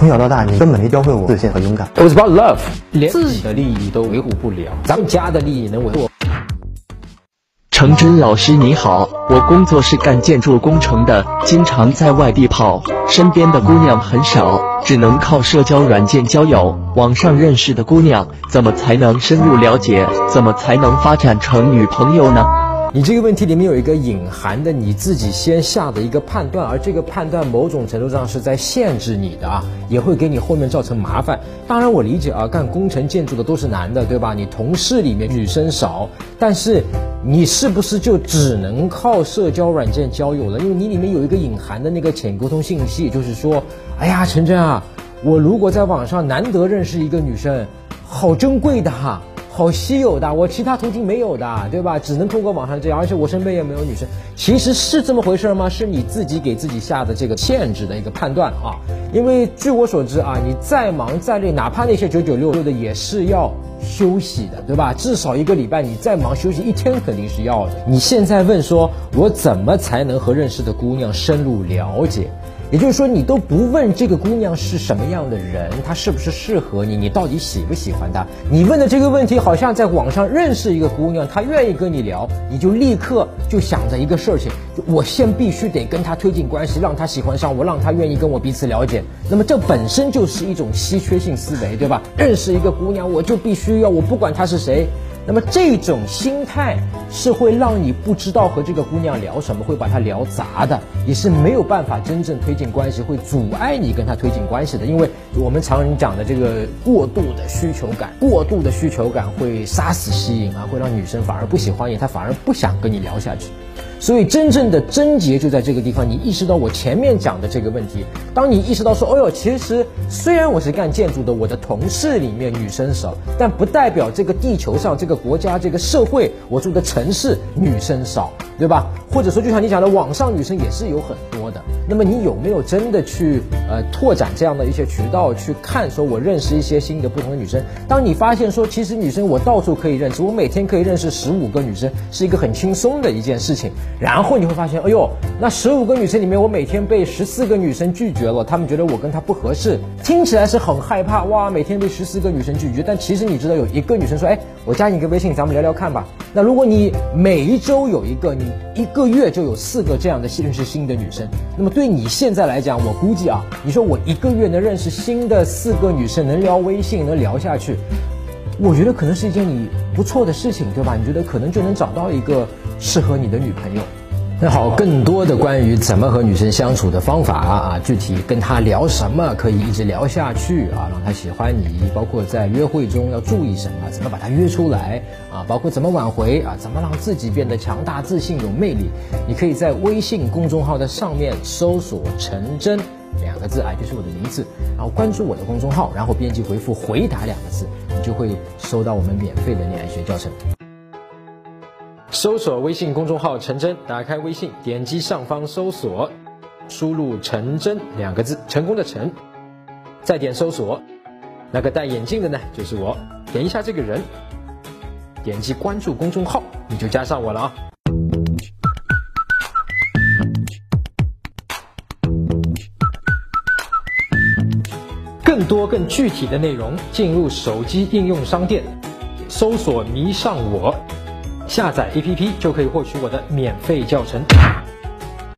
从小到大，你根本没教会我自信和勇敢。It was about love，连自己的利益都维护不了，咱们家的利益能维护？程真老师你好，我工作是干建筑工程的，经常在外地跑，身边的姑娘很少，只能靠社交软件交友。网上认识的姑娘，怎么才能深入了解？怎么才能发展成女朋友呢？你这个问题里面有一个隐含的你自己先下的一个判断，而这个判断某种程度上是在限制你的啊，也会给你后面造成麻烦。当然我理解啊，干工程建筑的都是男的，对吧？你同事里面女生少，但是你是不是就只能靠社交软件交友了？因为你里面有一个隐含的那个潜沟通信息，就是说，哎呀，陈真啊，我如果在网上难得认识一个女生，好珍贵的哈。好稀有的，我其他途径没有的，对吧？只能通过网上这样，而且我身边也没有女生。其实是这么回事吗？是你自己给自己下的这个限制的一个判断啊。因为据我所知啊，你再忙再累，哪怕那些九九六六的也是要休息的，对吧？至少一个礼拜你再忙休息一天肯定是要的。你现在问说，我怎么才能和认识的姑娘深入了解？也就是说，你都不问这个姑娘是什么样的人，她是不是适合你，你到底喜不喜欢她？你问的这个问题，好像在网上认识一个姑娘，她愿意跟你聊，你就立刻就想着一个事情，我先必须得跟她推进关系，让她喜欢上我，让她愿意跟我彼此了解。那么这本身就是一种稀缺性思维，对吧？认识一个姑娘，我就必须要，我不管她是谁。那么这种心态是会让你不知道和这个姑娘聊什么，会把她聊砸的，也是没有办法真正推进关系，会阻碍你跟她推进关系的。因为我们常人讲的这个过度的需求感，过度的需求感会杀死吸引啊，会让女生反而不喜欢你，她反而不想跟你聊下去。所以真正的症结就在这个地方，你意识到我前面讲的这个问题。当你意识到说，哦哟，其实虽然我是干建筑的，我的同事里面女生少，但不代表这个地球上这个国家这个社会我住的城市女生少，对吧？或者说就像你讲的，网上女生也是有很多的。那么你有没有真的去呃拓展这样的一些渠道去看？说我认识一些新的不同的女生。当你发现说，其实女生我到处可以认识，我每天可以认识十五个女生，是一个很轻松的一件事情然后你会发现，哎呦，那十五个女生里面，我每天被十四个女生拒绝了，她们觉得我跟她不合适，听起来是很害怕哇，每天被十四个女生拒绝。但其实你知道，有一个女生说，哎，我加你个微信，咱们聊聊看吧。那如果你每一周有一个，你一个月就有四个这样的认识新的女生，那么对你现在来讲，我估计啊，你说我一个月能认识新的四个女生，能聊微信，能聊下去。我觉得可能是一件你不错的事情，对吧？你觉得可能就能找到一个适合你的女朋友。那好，更多的关于怎么和女生相处的方法啊，具体跟她聊什么可以一直聊下去啊，让她喜欢你，包括在约会中要注意什么，怎么把她约出来啊，包括怎么挽回啊，怎么让自己变得强大、自信、有魅力。你可以在微信公众号的上面搜索“陈真”两个字啊，就是我的名字，然后关注我的公众号，然后编辑回复“回答”两个字，你就会收到我们免费的恋爱学教程。搜索微信公众号“陈真”，打开微信，点击上方搜索，输入“陈真”两个字，成功的“陈”，再点搜索，那个戴眼镜的呢，就是我，点一下这个人，点击关注公众号，你就加上我了啊。更多更具体的内容，进入手机应用商店，搜索“迷上我”。下载 APP 就可以获取我的免费教程。